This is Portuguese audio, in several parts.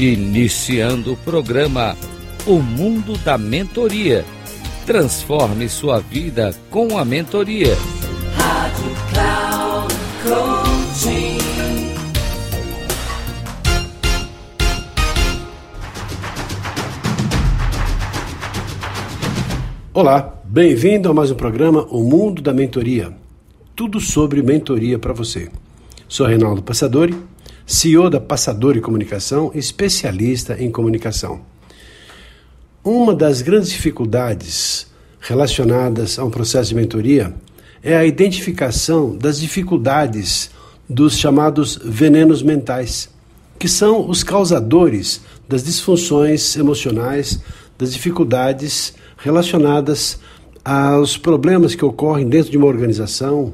Iniciando o programa O Mundo da Mentoria. Transforme sua vida com a mentoria. Rádio Cloud Coaching. Olá, bem-vindo a mais um programa O Mundo da Mentoria. Tudo sobre mentoria para você. Sou Reinaldo Passadori CEO da Passadori Comunicação, especialista em comunicação. Uma das grandes dificuldades relacionadas a um processo de mentoria é a identificação das dificuldades dos chamados venenos mentais, que são os causadores das disfunções emocionais, das dificuldades relacionadas aos problemas que ocorrem dentro de uma organização,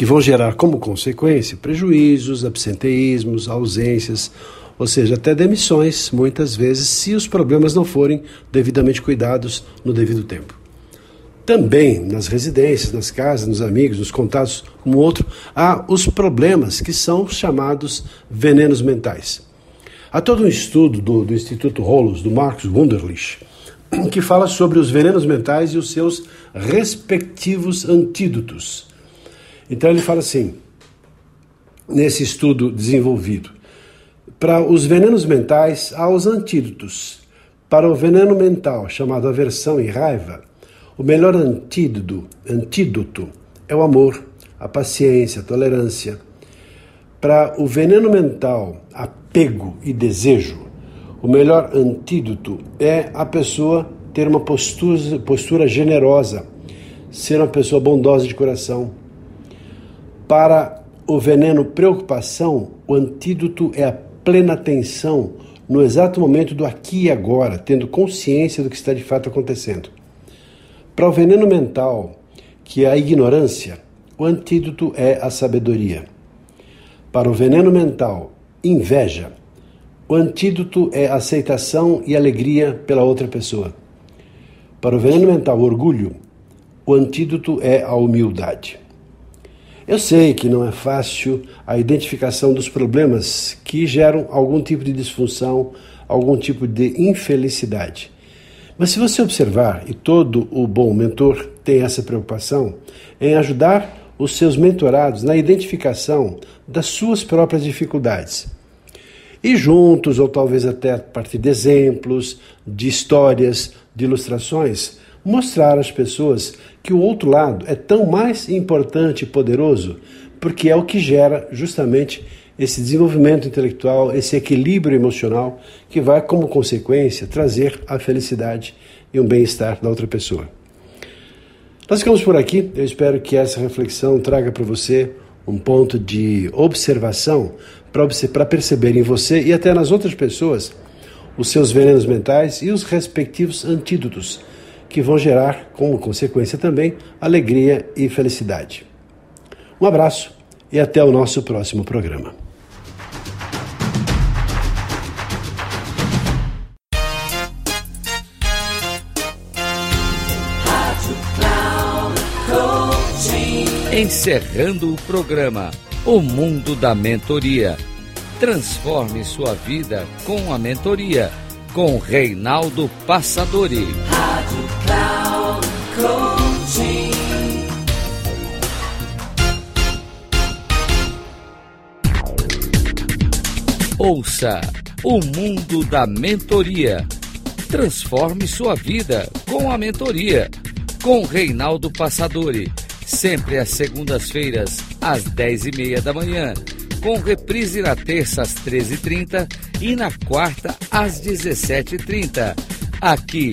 que vão gerar como consequência prejuízos, absenteísmos, ausências, ou seja, até demissões, muitas vezes, se os problemas não forem devidamente cuidados no devido tempo. Também nas residências, nas casas, nos amigos, nos contatos, um outro, há os problemas que são chamados venenos mentais. Há todo um estudo do, do Instituto Rolos, do Marcos Wunderlich, que fala sobre os venenos mentais e os seus respectivos antídotos. Então ele fala assim, nesse estudo desenvolvido, para os venenos mentais há os antídotos. Para o veneno mental, chamado aversão e raiva, o melhor antídoto, antídoto é o amor, a paciência, a tolerância. Para o veneno mental, apego e desejo, o melhor antídoto é a pessoa ter uma postura, postura generosa, ser uma pessoa bondosa de coração, para o veneno preocupação, o antídoto é a plena atenção no exato momento do aqui e agora, tendo consciência do que está de fato acontecendo. Para o veneno mental, que é a ignorância, o antídoto é a sabedoria. Para o veneno mental, inveja, o antídoto é aceitação e alegria pela outra pessoa. Para o veneno mental, orgulho, o antídoto é a humildade. Eu sei que não é fácil a identificação dos problemas que geram algum tipo de disfunção, algum tipo de infelicidade. Mas se você observar, e todo o bom mentor tem essa preocupação, em ajudar os seus mentorados na identificação das suas próprias dificuldades. E juntos, ou talvez até a partir de exemplos, de histórias, de ilustrações, mostrar às pessoas que o outro lado é tão mais importante e poderoso, porque é o que gera justamente esse desenvolvimento intelectual, esse equilíbrio emocional que vai, como consequência, trazer a felicidade e um bem-estar da outra pessoa. Nós ficamos por aqui. Eu espero que essa reflexão traga para você um ponto de observação para perceber em você e até nas outras pessoas os seus venenos mentais e os respectivos antídotos que vão gerar, como consequência também, alegria e felicidade. Um abraço e até o nosso próximo programa. Encerrando o programa O Mundo da Mentoria. Transforme sua vida com a mentoria com Reinaldo Passadori. Rádio Coaching. Ouça o mundo da mentoria. Transforme sua vida com a mentoria. Com Reinaldo Passadori. Sempre às segundas-feiras, às dez e meia da manhã com reprise na terça às 13h30 e na quarta às 17h30, aqui